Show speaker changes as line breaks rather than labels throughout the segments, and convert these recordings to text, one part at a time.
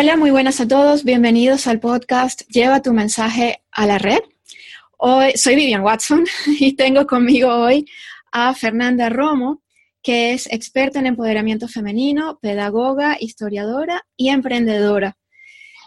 Hola, muy buenas a todos. Bienvenidos al podcast Lleva tu mensaje a la red. Hoy soy Vivian Watson y tengo conmigo hoy a Fernanda Romo, que es experta en empoderamiento femenino, pedagoga, historiadora y emprendedora.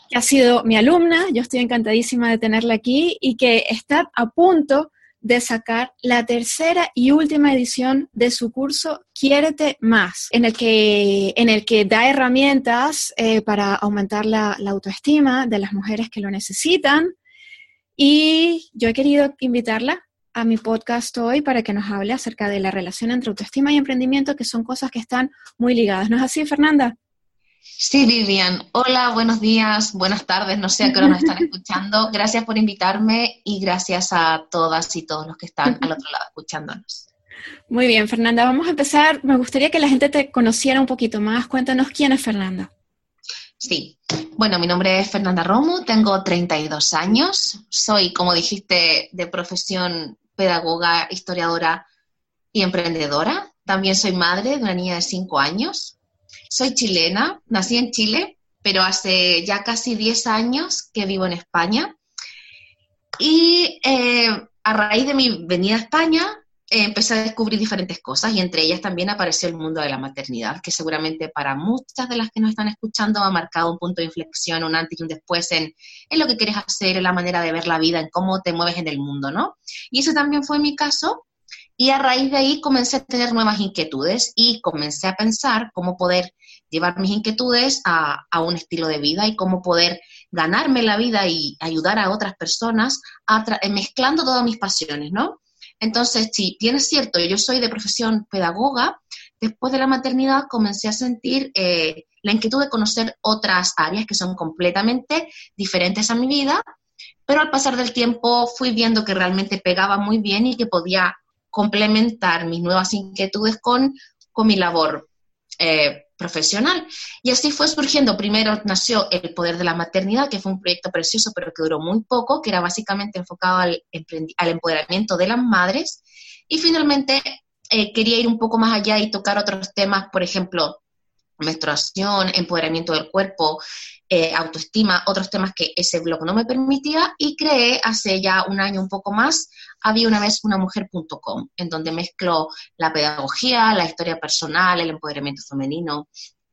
Que ha sido mi alumna, yo estoy encantadísima de tenerla aquí y que está a punto de sacar la tercera y última edición de su curso Quiérete Más, en el que, en el que da herramientas eh, para aumentar la, la autoestima de las mujeres que lo necesitan. Y yo he querido invitarla a mi podcast hoy para que nos hable acerca de la relación entre autoestima y emprendimiento, que son cosas que están muy ligadas. ¿No es así, Fernanda?
Sí, Vivian. Hola, buenos días, buenas tardes, no sé a qué hora nos están escuchando. Gracias por invitarme y gracias a todas y todos los que están al otro lado escuchándonos.
Muy bien, Fernanda, vamos a empezar. Me gustaría que la gente te conociera un poquito más. Cuéntanos quién es Fernanda.
Sí, bueno, mi nombre es Fernanda Romo, tengo 32 años, soy, como dijiste, de profesión pedagoga, historiadora y emprendedora. También soy madre de una niña de 5 años soy chilena, nací en Chile, pero hace ya casi 10 años que vivo en España. Y eh, a raíz de mi venida a España, eh, empecé a descubrir diferentes cosas y entre ellas también apareció el mundo de la maternidad, que seguramente para muchas de las que nos están escuchando ha marcado un punto de inflexión, un antes y un después en, en lo que quieres hacer, en la manera de ver la vida, en cómo te mueves en el mundo, ¿no? Y eso también fue mi caso. Y a raíz de ahí comencé a tener nuevas inquietudes y comencé a pensar cómo poder llevar mis inquietudes a, un estilo de vida y cómo poder ganarme la vida y ayudar a otras personas eh, mezclando todas mis pasiones, ¿no? Entonces, sí, tienes cierto, yo soy de profesión pedagoga, después de la maternidad comencé a sentir eh, la inquietud de conocer otras áreas que son completamente diferentes a mi vida, pero al pasar del tiempo fui viendo que realmente pegaba muy bien y que podía complementar mis nuevas inquietudes con, con mi labor eh, profesional. Y así fue surgiendo. Primero nació El Poder de la Maternidad, que fue un proyecto precioso, pero que duró muy poco, que era básicamente enfocado al, al empoderamiento de las madres. Y finalmente eh, quería ir un poco más allá y tocar otros temas, por ejemplo, menstruación, empoderamiento del cuerpo, eh, autoestima, otros temas que ese blog no me permitía y creé hace ya un año un poco más, había una vez una mujer.com, en donde mezclo la pedagogía, la historia personal, el empoderamiento femenino,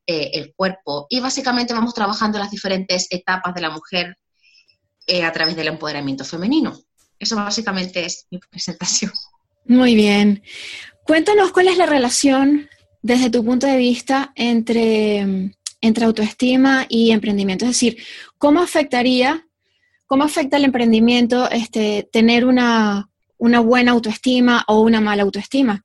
eh, el cuerpo y básicamente vamos trabajando las diferentes etapas de la mujer eh, a través del empoderamiento femenino. Eso básicamente es mi presentación.
Muy bien. Cuéntanos cuál es la relación desde tu punto de vista entre, entre autoestima y emprendimiento? Es decir, ¿cómo afectaría, cómo afecta el emprendimiento este, tener una, buena autoestima o una mala autoestima?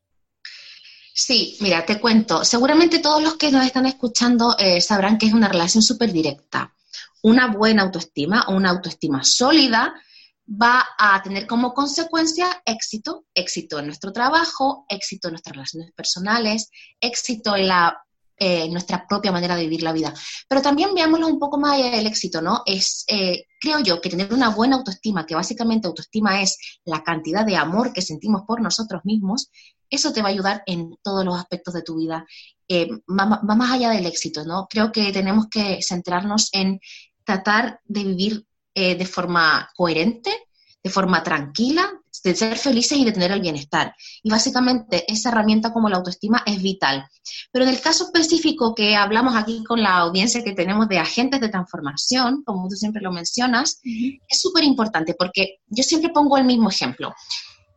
Sí, mira, te cuento. Seguramente todos los que nos están escuchando eh, sabrán que es una relación súper directa. Una buena autoestima o una autoestima sólida va a tener como consecuencia éxito, éxito en nuestro trabajo, éxito en nuestras relaciones personales, éxito en la, eh, nuestra propia manera de vivir la vida. Pero también veámoslo un poco más allá del éxito, ¿no? Es, eh, creo yo, que tener una buena autoestima, que básicamente autoestima es la cantidad de amor que sentimos por nosotros mismos, eso te va a ayudar en todos los aspectos de tu vida. Eh, va, va más allá del éxito, ¿no? Creo que tenemos que centrarnos en tratar de vivir eh, de forma coherente, de forma tranquila, de ser felices y de tener el bienestar. Y básicamente esa herramienta como la autoestima es vital. Pero en el caso específico que hablamos aquí con la audiencia que tenemos de agentes de transformación, como tú siempre lo mencionas, es súper importante porque yo siempre pongo el mismo ejemplo.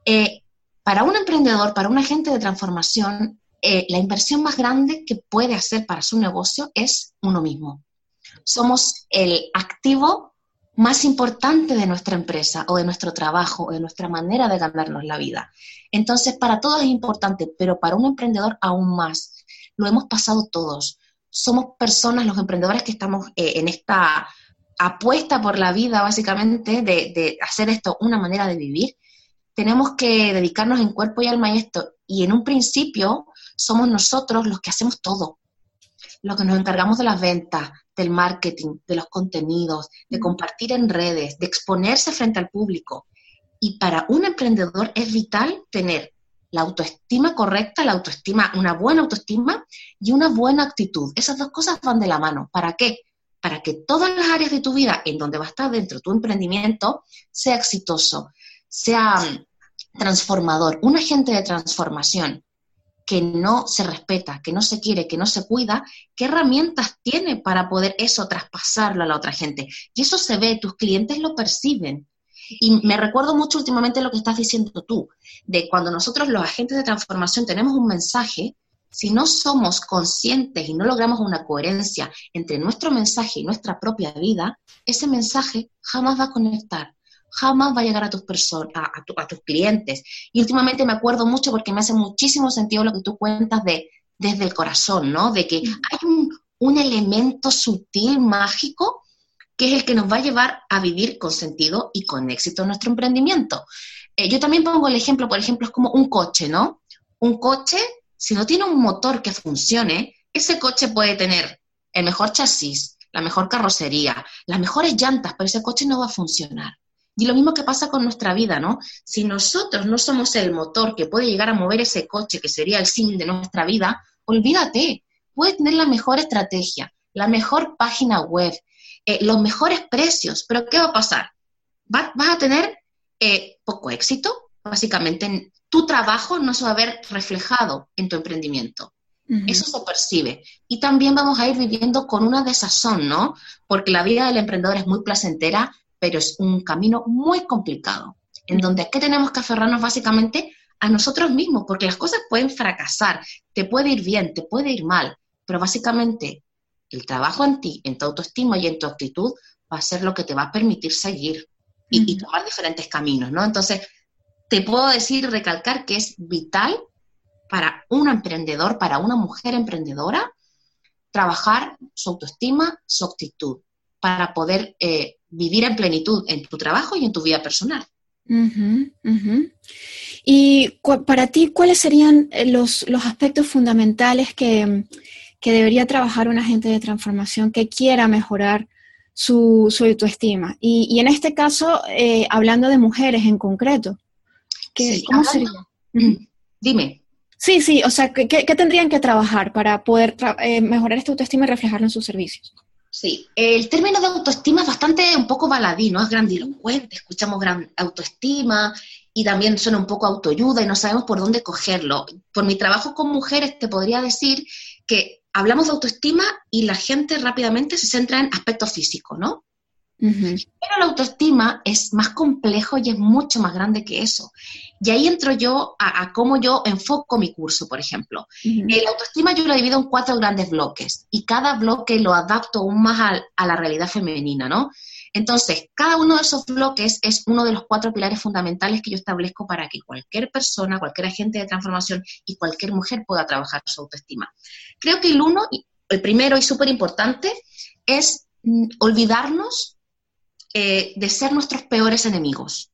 Eh, para un emprendedor, para un agente de transformación, eh, la inversión más grande que puede hacer para su negocio es uno mismo. Somos el activo más importante de nuestra empresa o de nuestro trabajo o de nuestra manera de ganarnos la vida. Entonces, para todos es importante, pero para un emprendedor aún más. Lo hemos pasado todos. Somos personas, los emprendedores que estamos eh, en esta apuesta por la vida, básicamente, de, de, hacer esto una manera de vivir. Tenemos que dedicarnos en cuerpo y alma a esto. Y en un principio somos nosotros los que hacemos todo. Los que nos encargamos de las ventas, del marketing, de los contenidos, de compartir en redes, de exponerse frente al público. Y para un emprendedor es vital tener la autoestima correcta, la autoestima, una buena autoestima y una buena actitud. Esas dos cosas van de la mano. ¿Para qué? para que todas las áreas de tu vida en donde va a estar dentro tu emprendimiento sea exitoso, sea mm, transformador, un agente de transformación que no se respeta, que no se quiere, que no se cuida, ¿qué herramientas tiene para poder eso traspasarlo a la otra gente? Y eso se ve, tus clientes lo perciben. Y me recuerdo mucho últimamente lo que estás diciendo tú, de cuando nosotros los agentes de transformación tenemos un mensaje, si no somos conscientes y no logramos una coherencia entre nuestro mensaje y nuestra propia vida, ese mensaje jamás va a conectar, jamás va a llegar a tus personas, a, tus clientes. Y últimamente me acuerdo mucho porque me hace muchísimo sentido lo que tú cuentas de desde el corazón, ¿no? De que hay un, elemento sutil, mágico, que es el que nos va a llevar a vivir con sentido y con éxito nuestro emprendimiento. Eh, yo también pongo el ejemplo, por ejemplo, es como un coche, ¿no? Un coche si no tiene un motor que funcione, ese coche puede tener el mejor chasis, la mejor carrocería, las mejores llantas, pero ese coche no va a funcionar. Y lo mismo que pasa con nuestra vida, ¿no? Si nosotros no somos el motor que puede llegar a mover ese coche, que sería el sim de nuestra vida, olvídate, puedes tener la mejor estrategia, la mejor página web, eh, los mejores precios, pero ¿qué va a pasar? vas a tener eh, poco éxito, básicamente tu trabajo no se va a ver reflejado en tu emprendimiento. Eso se percibe. Y también vamos a ir viviendo con una desazón, ¿no? Porque la vida del emprendedor es muy placentera, pero es un camino muy complicado, en donde ¿qué tenemos que aferrarnos básicamente a nosotros mismos, porque las cosas pueden fracasar, te puede ir bien, te puede ir mal, pero básicamente el trabajo en ti, en tu autoestima y en tu actitud va a ser lo que te va a permitir seguir y, y tomar diferentes caminos, ¿no? Entonces, te puedo decir, recalcar que es vital para un emprendedor, para una mujer emprendedora, trabajar su autoestima, su actitud, para poder eh, vivir en plenitud en tu trabajo y en tu vida personal.
Y para ti, ¿cuáles serían eh, los, aspectos fundamentales que, debería trabajar un agente de transformación que quiera mejorar su, autoestima? Y, en este caso, eh, hablando de mujeres en concreto. ¿Cómo sería?
Dime.
Sí, sí, o sea, ¿qué, tendrían que trabajar para poder eh, mejorar esta autoestima y reflejarlo en sus servicios?
Sí, el término de autoestima es bastante un poco baladí, ¿no? Es grandilocuente, escuchamos gran autoestima y también suena un poco autoayuda y no sabemos por dónde cogerlo. Por mi trabajo con mujeres te podría decir que hablamos de autoestima y la gente rápidamente se centra en aspectos físicos, ¿no? Pero la autoestima es más complejo y es mucho más grande que eso. Y ahí entro yo a, cómo yo enfoco mi curso, por ejemplo. La autoestima yo la divido en cuatro grandes bloques y cada bloque lo adapto aún más a, la realidad femenina, ¿no? Entonces, cada uno de esos bloques es uno de los cuatro pilares fundamentales que yo establezco para que cualquier persona, cualquier agente de transformación y cualquier mujer pueda trabajar su autoestima. Creo que el uno, el primero y súper importante, es mm, olvidarnos eh, de ser nuestros peores enemigos.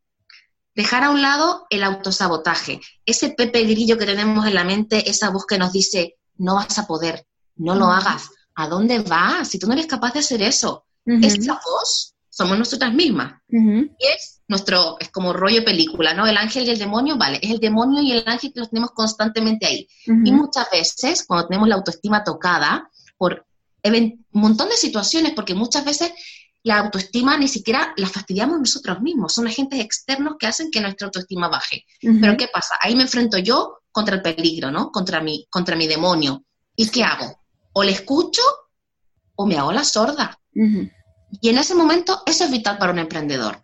Dejar a un lado el autosabotaje, ese pepe grillo que tenemos en la mente, esa voz que nos dice, no vas a poder, no lo hagas, ¿a dónde vas? Si tú no eres capaz de hacer eso. Esa voz somos nosotras mismas. Y es nuestro, es como rollo película, ¿no? El ángel y el demonio, vale, es el demonio y el ángel que los tenemos constantemente ahí. Y muchas veces, cuando tenemos la autoestima tocada, por un montón de situaciones, porque muchas veces la autoestima ni siquiera la fastidiamos nosotros mismos, son agentes externos que hacen que nuestra autoestima baje. Pero ¿qué pasa? Ahí me enfrento yo contra el peligro, ¿no? Contra mi, contra mi demonio. ¿Y qué hago? O le escucho o me hago la sorda. Y en ese momento eso es vital para un emprendedor.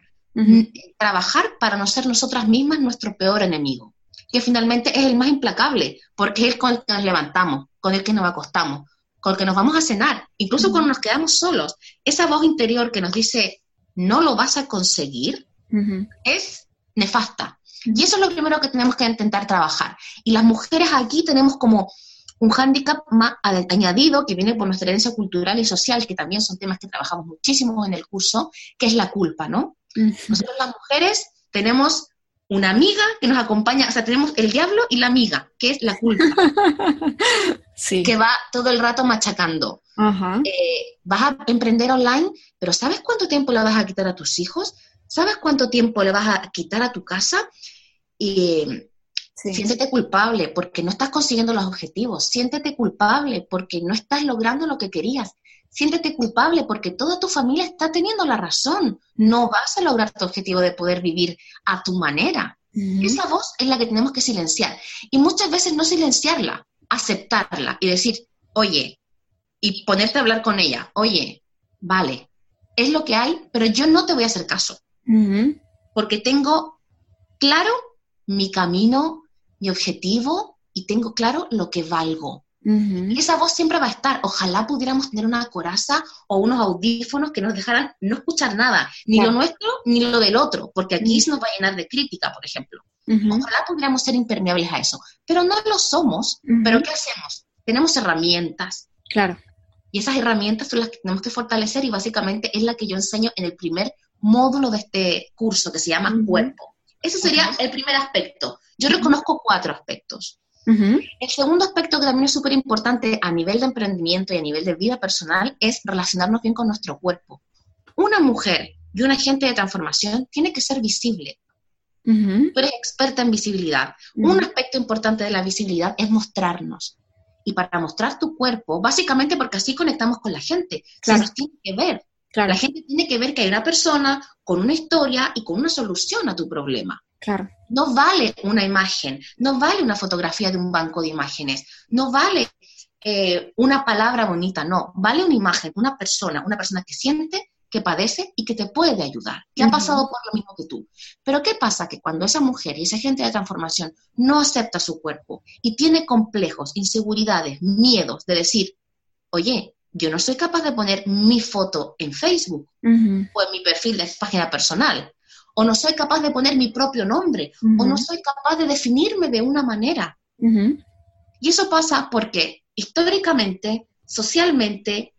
Trabajar para no ser nosotras mismas nuestro peor enemigo, que finalmente es el más implacable, porque es el con el que nos levantamos, con el que nos acostamos, con el que nos vamos a cenar, incluso cuando nos quedamos solos, esa voz interior que nos dice, no lo vas a conseguir, es nefasta. Y eso es lo primero que tenemos que intentar trabajar. Y las mujeres aquí tenemos como un hándicap más añadido que viene por nuestra herencia cultural y social, que también son temas que trabajamos muchísimo en el curso, que es la culpa, ¿no? Nosotros las mujeres tenemos una amiga que nos acompaña, o sea, tenemos el diablo y la amiga, que es la culpa, sí. que va todo el rato machacando. Eh, vas a emprender online, pero ¿sabes cuánto tiempo le vas a quitar a tus hijos? ¿Sabes cuánto tiempo le vas a quitar a tu casa? Y siéntete culpable porque no estás consiguiendo los objetivos, siéntete culpable porque no estás logrando lo que querías. siéntete culpable porque toda tu familia está teniendo la razón. No vas a lograr tu objetivo de poder vivir a tu manera. Esa voz es la que tenemos que silenciar. Y muchas veces no silenciarla, aceptarla y decir, oye, y ponerte a hablar con ella, oye, vale, es lo que hay, pero yo no te voy a hacer caso. Porque tengo claro mi camino, mi objetivo y tengo claro lo que valgo. Y esa voz siempre va a estar. Ojalá pudiéramos tener una coraza o unos audífonos que nos dejaran no escuchar nada, ni lo nuestro ni lo del otro, porque aquí se nos va a llenar de crítica, por ejemplo. Ojalá pudiéramos ser impermeables a eso, pero no lo somos. ¿Pero qué hacemos? Tenemos herramientas.
Claro.
Y esas herramientas son las que tenemos que fortalecer y básicamente es la que yo enseño en el primer módulo de este curso que se llama cuerpo. Ese sería el primer aspecto. Yo reconozco cuatro aspectos. El segundo aspecto que también es súper importante a nivel de emprendimiento y a nivel de vida personal es relacionarnos bien con nuestro cuerpo. Una mujer y un agente de transformación tiene que ser visible. Tú eres experta en visibilidad. Un aspecto importante de la visibilidad es mostrarnos. Y para mostrar tu cuerpo, básicamente porque así conectamos con la gente, se nos tiene que ver. La gente tiene que ver que hay una persona con una historia y con una solución a tu problema.
Claro.
No vale una imagen, no vale una fotografía de un banco de imágenes, no vale eh, una palabra bonita, no, vale una imagen, una persona, una persona que siente, que padece y que te puede ayudar, que ha pasado por lo mismo que tú. Pero ¿qué pasa? Que cuando esa mujer y esa gente de transformación no acepta su cuerpo y tiene complejos, inseguridades, miedos de decir, oye, yo no soy capaz de poner mi foto en Facebook o en mi perfil de página personal, o no soy capaz de poner mi propio nombre, o no soy capaz de definirme de una manera. Y eso pasa porque históricamente, socialmente,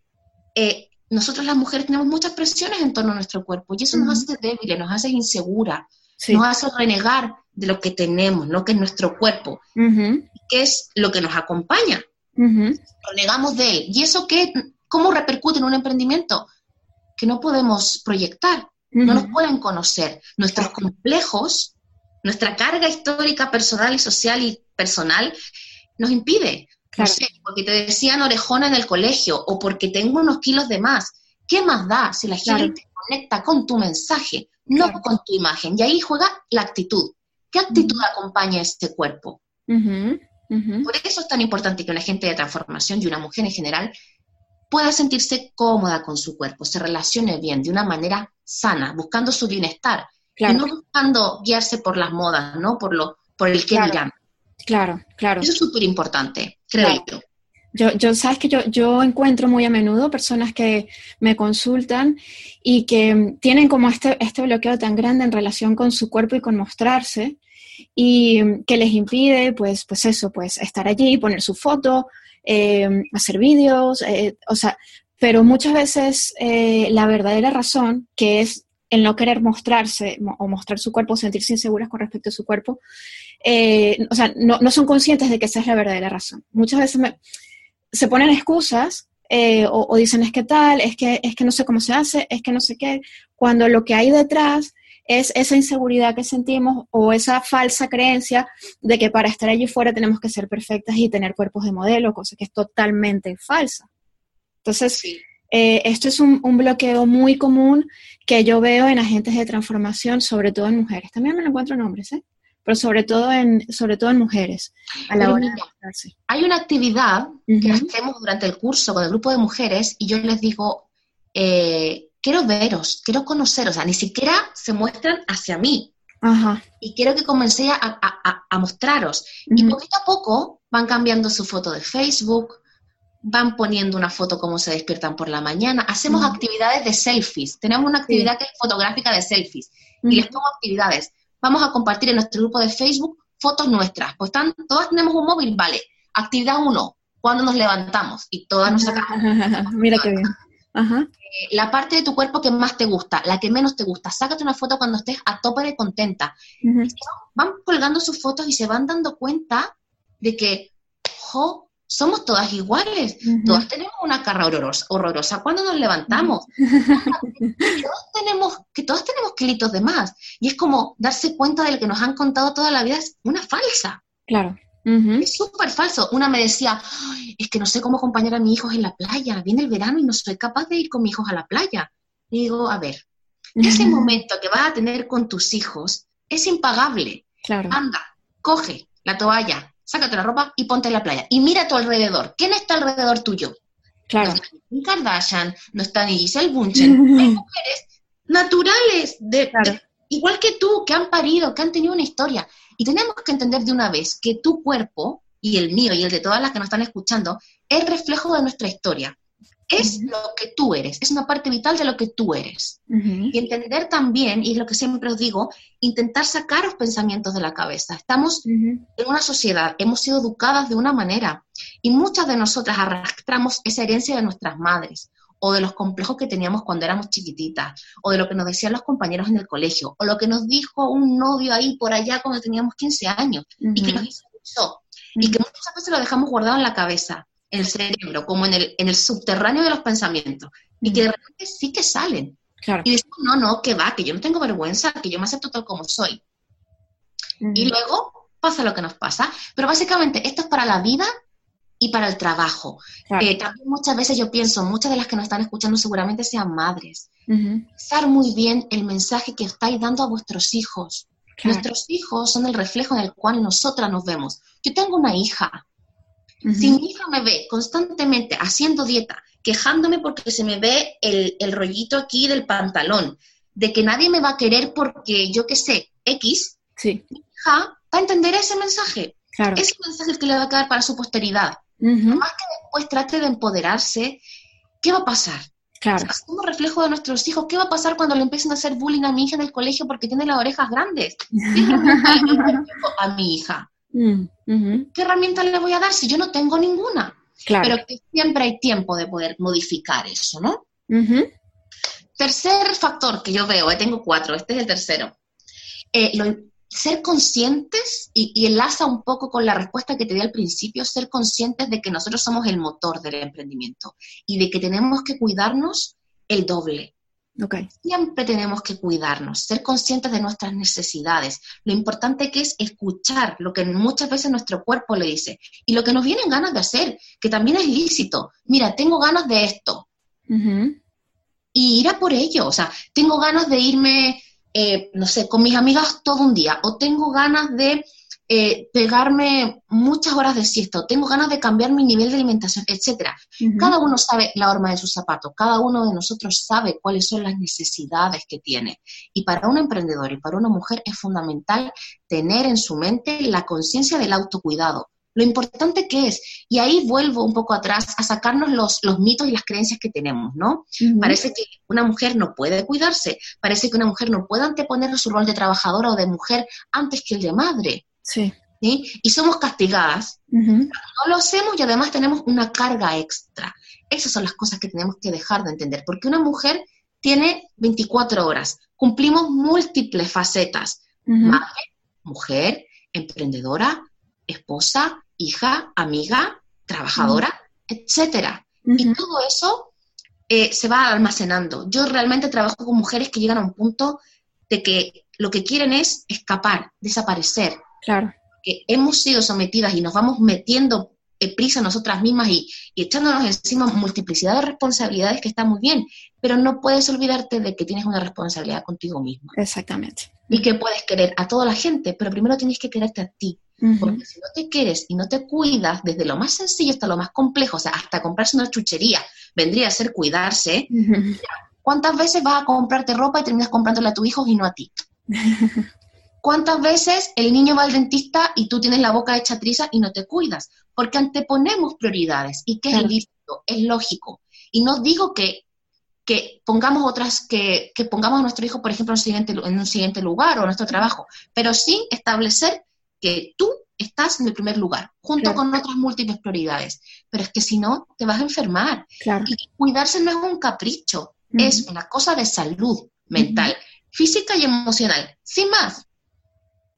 eh, nosotros las mujeres tenemos muchas presiones en torno a nuestro cuerpo y eso nos hace débiles, nos hace insegura, nos hace renegar de lo que tenemos, ¿no? que es nuestro cuerpo, que es lo que nos acompaña. Renegamos de él. ¿Y eso qué, cómo repercute en un emprendimiento? Que no podemos proyectar no nos pueden conocer. Nuestros complejos, nuestra carga histórica personal y social y personal nos impide. No sé, porque te decían orejona en el colegio o porque tengo unos kilos de más. ¿Qué más da si la gente conecta con tu mensaje, no con tu imagen? Y ahí juega la actitud. ¿Qué actitud acompaña este cuerpo? Por eso es tan importante que una gente de transformación y una mujer en general pueda sentirse cómoda con su cuerpo, se relacione bien de una manera sana, buscando su bienestar, y no buscando guiarse por las modas, ¿no? Por, lo, por el que
claro. Claro, claro.
Eso es súper importante, creo yo.
Yo, yo, sabes que yo, yo encuentro muy a menudo personas que me consultan y que tienen como este, este bloqueo tan grande en relación con su cuerpo y con mostrarse y que les impide, pues, pues eso, pues estar allí, poner su foto, eh, hacer vídeos, eh, o sea, pero muchas veces eh, la verdadera razón, que es el no querer mostrarse o mostrar su cuerpo, sentirse inseguras con respecto a su cuerpo, o sea, no, no, son conscientes de que esa es la verdadera razón. Muchas veces se ponen excusas o, o, dicen es que tal, es que, es que no sé cómo se hace, es que no sé qué, cuando lo que hay detrás es esa inseguridad que sentimos o esa falsa creencia de que para estar allí fuera tenemos que ser perfectas y tener cuerpos de modelo, cosa que es totalmente falsa. Entonces, eh, esto es un, bloqueo muy común que yo veo en agentes de transformación, sobre todo en mujeres. También me lo encuentro en hombres, ¿eh? pero sobre todo en, sobre todo en mujeres, a la hora de
Hay una actividad que hacemos durante el curso con el grupo de mujeres y yo les digo, eh, quiero veros, quiero conoceros, o sea, ni siquiera se muestran hacia mí. Y quiero que comencé a, mostraros. Y poquito a poco van cambiando su foto de Facebook, van poniendo una foto como se despiertan por la mañana. Hacemos actividades de selfies. Tenemos una actividad que es fotográfica de selfies. Y les pongo actividades. Vamos a compartir en nuestro grupo de Facebook fotos nuestras. Pues están, todas tenemos un móvil, vale. Actividad 1, cuando nos levantamos. Y todas nos sacamos.
Mira qué bien.
Eh, la parte de tu cuerpo que más te gusta, la que menos te gusta. Sácate una foto cuando estés a tope de contenta. Van colgando sus fotos y se van dando cuenta de que, jo, somos todas iguales, todas tenemos una cara horrorosa, horrorosa cuando nos levantamos, que, todos tenemos, que todas tenemos kilitos de más, y es como darse cuenta de lo que nos han contado toda la vida es una falsa.
Claro.
Es súper falso. Una me decía, es que no sé cómo acompañar a mis hijos en la playa. Viene el verano y no soy capaz de ir con mis hijos a la playa. Y digo, a ver, ese momento que vas a tener con tus hijos es impagable.
Claro.
Anda, coge la toalla, sácate la ropa y ponte en la playa. Y mira a tu alrededor. ¿Quién está alrededor tuyo?
Claro.
No está ni Kardashian, no está ni Giselle Bunchen. Hay mujeres naturales, de,
Claro.
de- igual que tú, que han parido, que han tenido una historia. Y tenemos que entender de una vez que tu cuerpo, y el mío y el de todas las que nos están escuchando, es reflejo de nuestra historia. Es lo que tú eres, es una parte vital de lo que tú eres. Y entender también, y es lo que siempre os digo, intentar sacar los pensamientos de la cabeza. Estamos en una sociedad, hemos sido educadas de una manera y muchas de nosotras arrastramos esa herencia de nuestras madres o de los complejos que teníamos cuando éramos chiquititas o de lo que nos decían los compañeros en el colegio o lo que nos dijo un novio ahí por allá cuando teníamos 15 años y que nos hizo mucho y que muchas veces lo dejamos guardado en la cabeza, en el cerebro, como en el, en el subterráneo de los pensamientos y que de repente sí que salen.
Claro.
Y decimos, no, no, que va, que yo no tengo vergüenza, que yo me acepto tal como soy. Y luego pasa lo que nos pasa. Pero básicamente esto es para la vida y para el trabajo.
Claro.
Eh, también muchas veces yo pienso, muchas de las que nos están escuchando seguramente sean madres.
Ujú.
Pensar muy bien el mensaje que estáis dando a vuestros hijos.
Claro.
Nuestros hijos son el reflejo en el cual nosotras nos vemos. Yo tengo una hija.
Ujú.
Si mi hija me ve constantemente haciendo dieta, quejándome porque se me ve el, el rollito aquí del pantalón, de que nadie me va a querer porque yo qué sé, X,
Sí,
hija va a entender ese mensaje.
claro.
Ese mensaje es el que le va a quedar para su posteridad. Más que después trate de empoderarse, ¿qué va a pasar?
Claro.
Somos reflejo de nuestros hijos. ¿Qué va a pasar cuando le empiecen a hacer bullying a mi hija en el colegio porque tiene las orejas grandes? ¿Qué herramienta le doy a mi hija?
Mm.
¿Qué herramienta le voy a dar si yo no tengo ninguna?
Claro.
Pero que siempre hay tiempo de poder modificar eso, ¿no? Tercer factor que yo veo, eh, tengo cuatro, este es el tercero. Eh, lo- ser conscientes, y, y enlaza un poco con la respuesta que te di al principio, ser conscientes de que nosotros somos el motor del emprendimiento y de que tenemos que cuidarnos el doble.
Ok.
Siempre tenemos que cuidarnos, ser conscientes de nuestras necesidades. Lo importante que es escuchar lo que muchas veces nuestro cuerpo le dice y lo que nos vienen ganas de hacer, que también es lícito. Mira, tengo ganas de esto,
Ujú.
y ir a por ello. O sea, tengo ganas de irme, eh, no sé, con mis amigas todo un día, o tengo ganas de eh, pegarme muchas horas de siesta, o tengo ganas de cambiar mi nivel de alimentación, etcétera. Cada uno sabe la horma de sus zapatos, cada uno de nosotros sabe cuáles son las necesidades que tiene. Y para un emprendedor y para una mujer es fundamental tener en su mente la conciencia del autocuidado, lo importante que es. Y ahí vuelvo un poco atrás a sacarnos los, los mitos y las creencias que tenemos, ¿no? Parece que una mujer no puede cuidarse, parece que una mujer no puede anteponer su rol de trabajadora o de mujer antes que el de madre,
Sí.
¿sí? Y somos castigadas, no lo hacemos y además tenemos una carga extra. Esas son las cosas que tenemos que dejar de entender, porque una mujer tiene 24 horas, cumplimos múltiples facetas, madre, mujer, emprendedora, esposa, hija, amiga, trabajadora, etcétera. Y todo eso eh, se va almacenando. Yo realmente trabajo con mujeres que llegan a un punto de que lo que quieren es escapar, desaparecer,
Claro.
que hemos sido sometidas y nos vamos metiendo eh, prisa nosotras mismas y, y echándonos encima multiplicidad de responsabilidades que está muy bien, pero no puedes olvidarte de que tienes una responsabilidad contigo misma
Exactamente.
y que puedes querer a toda la gente, pero primero tienes que quererte a ti, Porque si no te quieres y no te cuidas, desde lo más sencillo hasta lo más complejo, o sea, hasta comprarse una chuchería, vendría a ser cuidarse. ¿Cuántas veces vas a comprarte ropa y terminas comprándola a tus hijos y no a ti? ¿Cuántas veces el niño va al dentista y tú tienes la boca hecha triza y no te cuidas? Porque anteponemos prioridades y que
Claro.
es lícito, es lógico. Y no digo que, que pongamos otras, que, que pongamos a nuestro hijo, por ejemplo, en un, siguiente, en un siguiente lugar o en nuestro trabajo, pero sí establecer que tú estás en el primer lugar, junto
Claro.
con otras múltiples prioridades. Pero es que si no, te vas a enfermar.
Claro.
Y cuidarse no es un capricho, es una cosa de salud mental, física y emocional, sin más.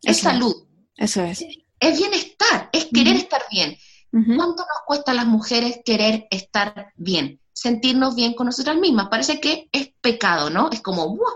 Es
Eso es.
salud,
Eso es.
es bienestar, es querer estar bien. ¿Cuánto nos cuesta a las mujeres querer estar bien? Sentirnos bien con nosotras mismas. Parece que es pecado, ¿no? Es como, ¡buah!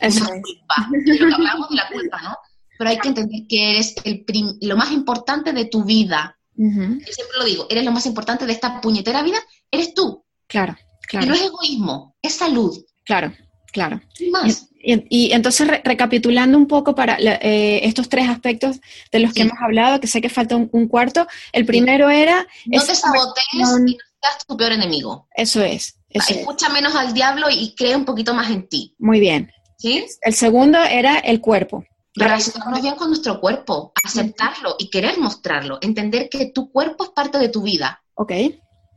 Eso es.
culpa. Que hablamos de la culpa, ¿no? Pero hay que entender que eres el lo más importante de tu vida. Yo siempre lo digo, eres lo más importante de esta puñetera vida, eres tú.
Claro, claro.
Y no es egoísmo, es salud.
Claro, claro. más? Y, entonces, recapitulando un poco para eh, estos tres aspectos de los que hemos hablado, que sé que falta un, cuarto, el primero era...
No te sabotees y no seas tu peor enemigo.
Eso es.
Escucha menos al diablo y cree un poquito más en ti.
Muy bien.
¿Sí?
El segundo era el cuerpo.
Relacionarnos bien con nuestro cuerpo, aceptarlo y querer mostrarlo, entender que tu cuerpo es parte de tu vida.
Ok.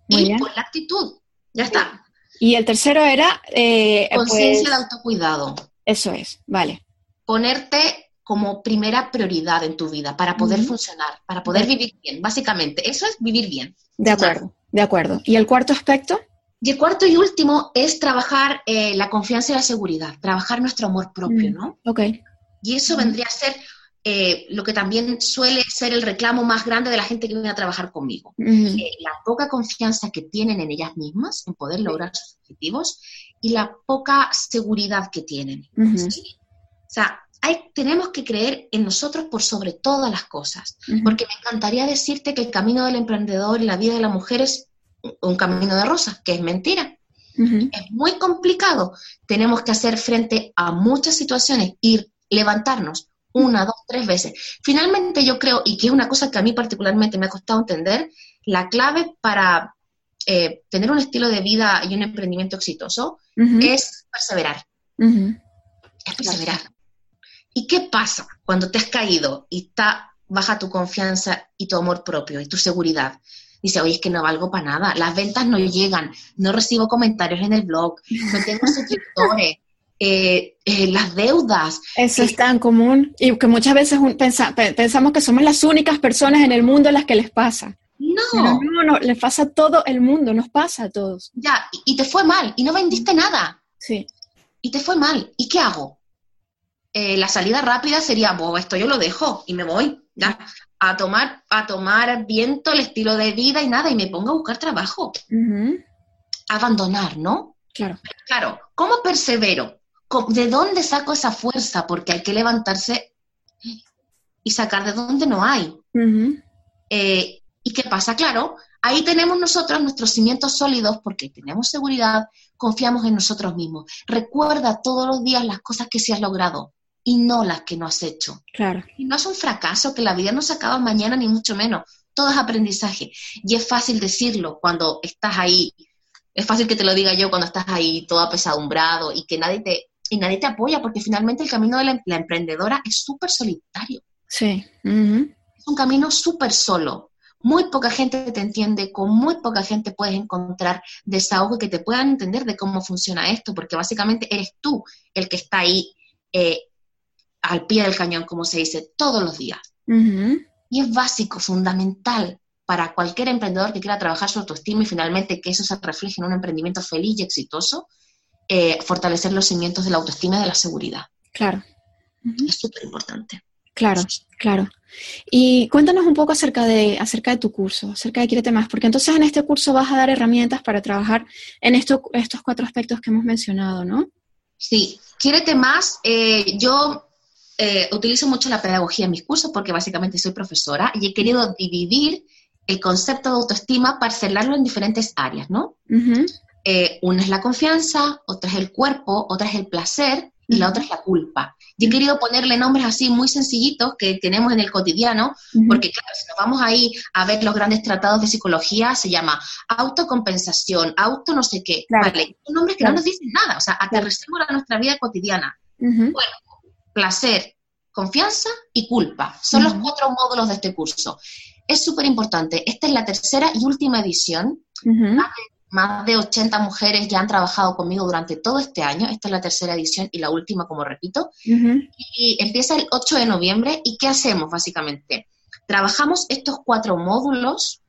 Muy y por la actitud. Ya está.
Y el tercero era...
Eh, Conciencia pues, de autocuidado.
Eso es, vale.
Ponerte como primera prioridad en tu vida para poder funcionar, para poder vivir bien. Básicamente, eso es vivir bien.
De acuerdo, de acuerdo. ¿Y el cuarto aspecto?
Y el cuarto y último es trabajar eh, la confianza y la seguridad, trabajar nuestro amor propio, mm, ¿no?
Ok.
Y eso vendría a ser eh, lo que también suele ser el reclamo más grande de la gente que viene a trabajar conmigo. Eh, la poca confianza que tienen en ellas mismas, en poder lograr sus objetivos, y la poca seguridad que tienen. O sea, hay, tenemos que creer en nosotros por sobre todas las cosas, porque me encantaría decirte que el camino del emprendedor y la vida de la mujer es un camino de rosas, que es mentira. Es muy complicado. Tenemos que hacer frente a muchas situaciones, ir, levantarnos una, dos, tres veces. Finalmente yo creo, y que es una cosa que a mí particularmente me ha costado entender, la clave para eh, tener un estilo de vida y un emprendimiento exitoso es perseverar. Es perseverar. ¿Y qué pasa cuando te has caído y está baja tu confianza y tu amor propio y tu seguridad? Dice, oye, es que no valgo para nada, las ventas no llegan, no recibo comentarios en el blog, no tengo suscriptores, eh, eh, las deudas.
Eso es tan común y que muchas veces pensamos que somos las únicas personas en el mundo a las que les pasa.
No.
no, no, le pasa a todo el mundo, nos pasa a todos.
Ya, y, te fue mal, y no vendiste nada.
Sí.
Y te fue mal, ¿y qué hago? Eh, la salida rápida sería, bueno, esto yo lo dejo y me voy, ya, a tomar, a tomar viento el estilo de vida y nada, y me pongo a buscar trabajo. Abandonar, ¿no?
Claro.
Claro, ¿cómo persevero? ¿De dónde saco esa fuerza? Porque hay que levantarse y sacar de donde no hay. ¿Y qué pasa? Claro, ahí tenemos nosotros nuestros cimientos sólidos porque tenemos seguridad, confiamos en nosotros mismos. Recuerda todos los días las cosas que se has logrado y no las que no has hecho.
Claro.
Y no es un fracaso, que la vida no se acaba mañana ni mucho menos. Todo es aprendizaje. Y es fácil decirlo cuando estás ahí. Es fácil que te lo diga yo cuando estás ahí todo apesadumbrado y que nadie te, y nadie te apoya porque finalmente el camino de la, emprendedora es súper solitario.
Sí.
Es un camino súper solo muy poca gente te entiende, con muy poca gente puedes encontrar desahogo que te puedan entender de cómo funciona esto, porque básicamente eres tú el que está ahí eh, al pie del cañón, como se dice, todos los días. Y es básico, fundamental para cualquier emprendedor que quiera trabajar su autoestima y finalmente que eso se refleje en un emprendimiento feliz y exitoso, eh, fortalecer los cimientos de la autoestima y de la seguridad.
Claro.
Es súper importante.
Claro, claro. Y cuéntanos un poco acerca de, acerca de tu curso, acerca de Quírete Más, porque entonces en este curso vas a dar herramientas para trabajar en estos cuatro aspectos que hemos mencionado, ¿no?
Sí, Quírete Más, eh, yo eh, utilizo mucho la pedagogía en mis cursos porque básicamente soy profesora y he querido dividir el concepto de autoestima, parcelarlo en diferentes áreas, ¿no? Eh, una es la confianza, otra es el cuerpo, otra es el placer y la otra es la culpa. Yo he querido ponerle nombres así muy sencillitos que tenemos en el cotidiano, porque claro, si nos vamos ahí a ver los grandes tratados de psicología, se llama autocompensación, auto no sé qué, ¿vale? Son nombres que no nos dicen nada, o sea, aterricemos a nuestra vida cotidiana. Bueno, placer, confianza y culpa. Son los cuatro módulos de este curso. Es súper importante. Esta es la tercera y última edición más de 80 mujeres ya han trabajado conmigo durante todo este año. Esta es la tercera edición y la última, como repito. Y empieza el 8 de noviembre. ¿Y qué hacemos básicamente? Trabajamos estos cuatro módulos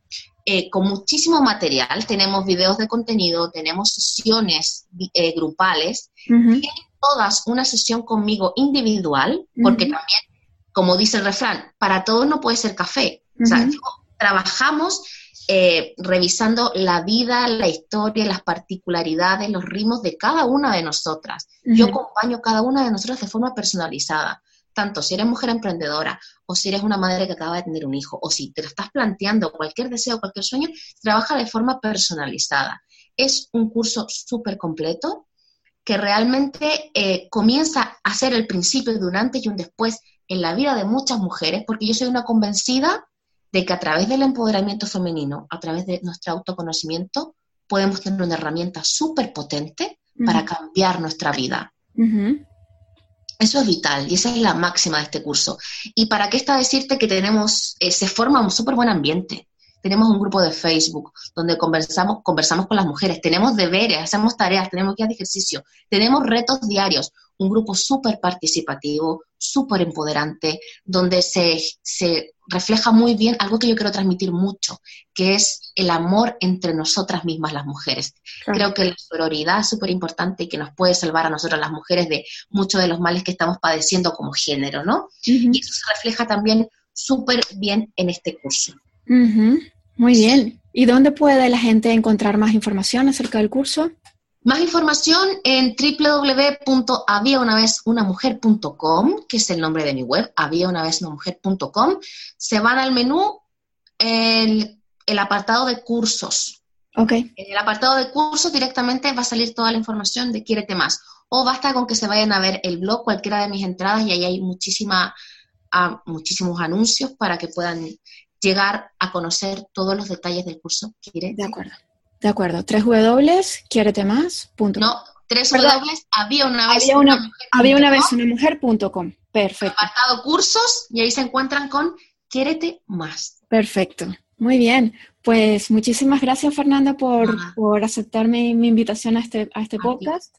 eh, con muchísimo material. Tenemos videos de contenido, tenemos sesiones eh, grupales. Tienen todas una sesión conmigo individual, porque también, como dice el refrán, para todos no puede ser café. O sea, trabajamos eh, revisando la vida, la historia, las particularidades, los ritmos de cada una de nosotras. Yo acompaño a cada una de nosotras de forma personalizada. tanto si eres mujer emprendedora o si eres una madre que acaba de tener un hijo o si te lo estás planteando cualquier deseo, cualquier sueño, trabaja de forma personalizada. Es un curso súper completo que realmente eh, comienza a ser el principio de un antes y un después en la vida de muchas mujeres, porque yo soy una convencida de que a través del empoderamiento femenino, a través de nuestro autoconocimiento, podemos tener una herramienta súper potente para cambiar nuestra vida. Eso es vital y esa es la máxima de este curso. ¿Y para qué está decirte que tenemos, eh, se forma un súper buen ambiente? Tenemos un grupo de Facebook donde conversamos, conversamos con las mujeres, tenemos deberes, hacemos tareas, tenemos guías de ejercicio, tenemos retos diarios, un grupo súper participativo, súper empoderante, donde se, refleja muy bien algo que yo quiero transmitir mucho, que es el amor entre nosotras mismas las mujeres. Creo que la sororidad es súper importante y que nos puede salvar a nosotras las mujeres de muchos de los males que estamos padeciendo como género, ¿no? Y eso se refleja también súper bien en este curso.
Muy bien. ¿Y dónde puede la gente encontrar más información acerca del curso?
Más información en www.habiaunavezunamujer.com, que es el nombre de mi web, habiaunavezunamujer.com. Se van al menú, el, el apartado de cursos.
Ok.
En el apartado de cursos directamente va a salir toda la información de Quiérete Más. O basta con que se vayan a ver el blog, cualquiera de mis entradas, y ahí hay muchísima, ah, muchísimos anuncios para que puedan llegar a conocer todos los detalles del curso.
¿Quiere? De acuerdo. De acuerdo. Tres W, quiérete más.
Punto. No, tres W, había una vez
había una, mujer. Había una vez una mujer.com. Perfecto.
Apartado cursos y ahí se encuentran con quiérete más.
Perfecto. Muy bien. Pues muchísimas gracias, Fernanda, por, por aceptarme mi invitación a este, a este podcast.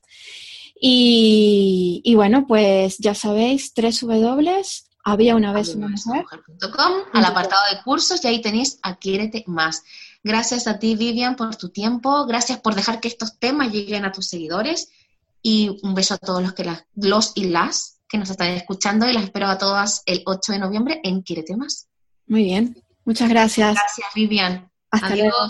Y, y, bueno, pues ya sabéis, tres W había una vez una mujer.
al apartado de cursos y ahí tenéis Adquiérete Más. Gracias a ti, Vivian, por tu tiempo. Gracias por dejar que estos temas lleguen a tus seguidores. Y un beso a todos los, que los y las que nos están escuchando y las espero a todas el 8 de noviembre en Quiérete Más.
Muy bien. Muchas gracias.
Gracias, Vivian. Hasta Adiós. luego.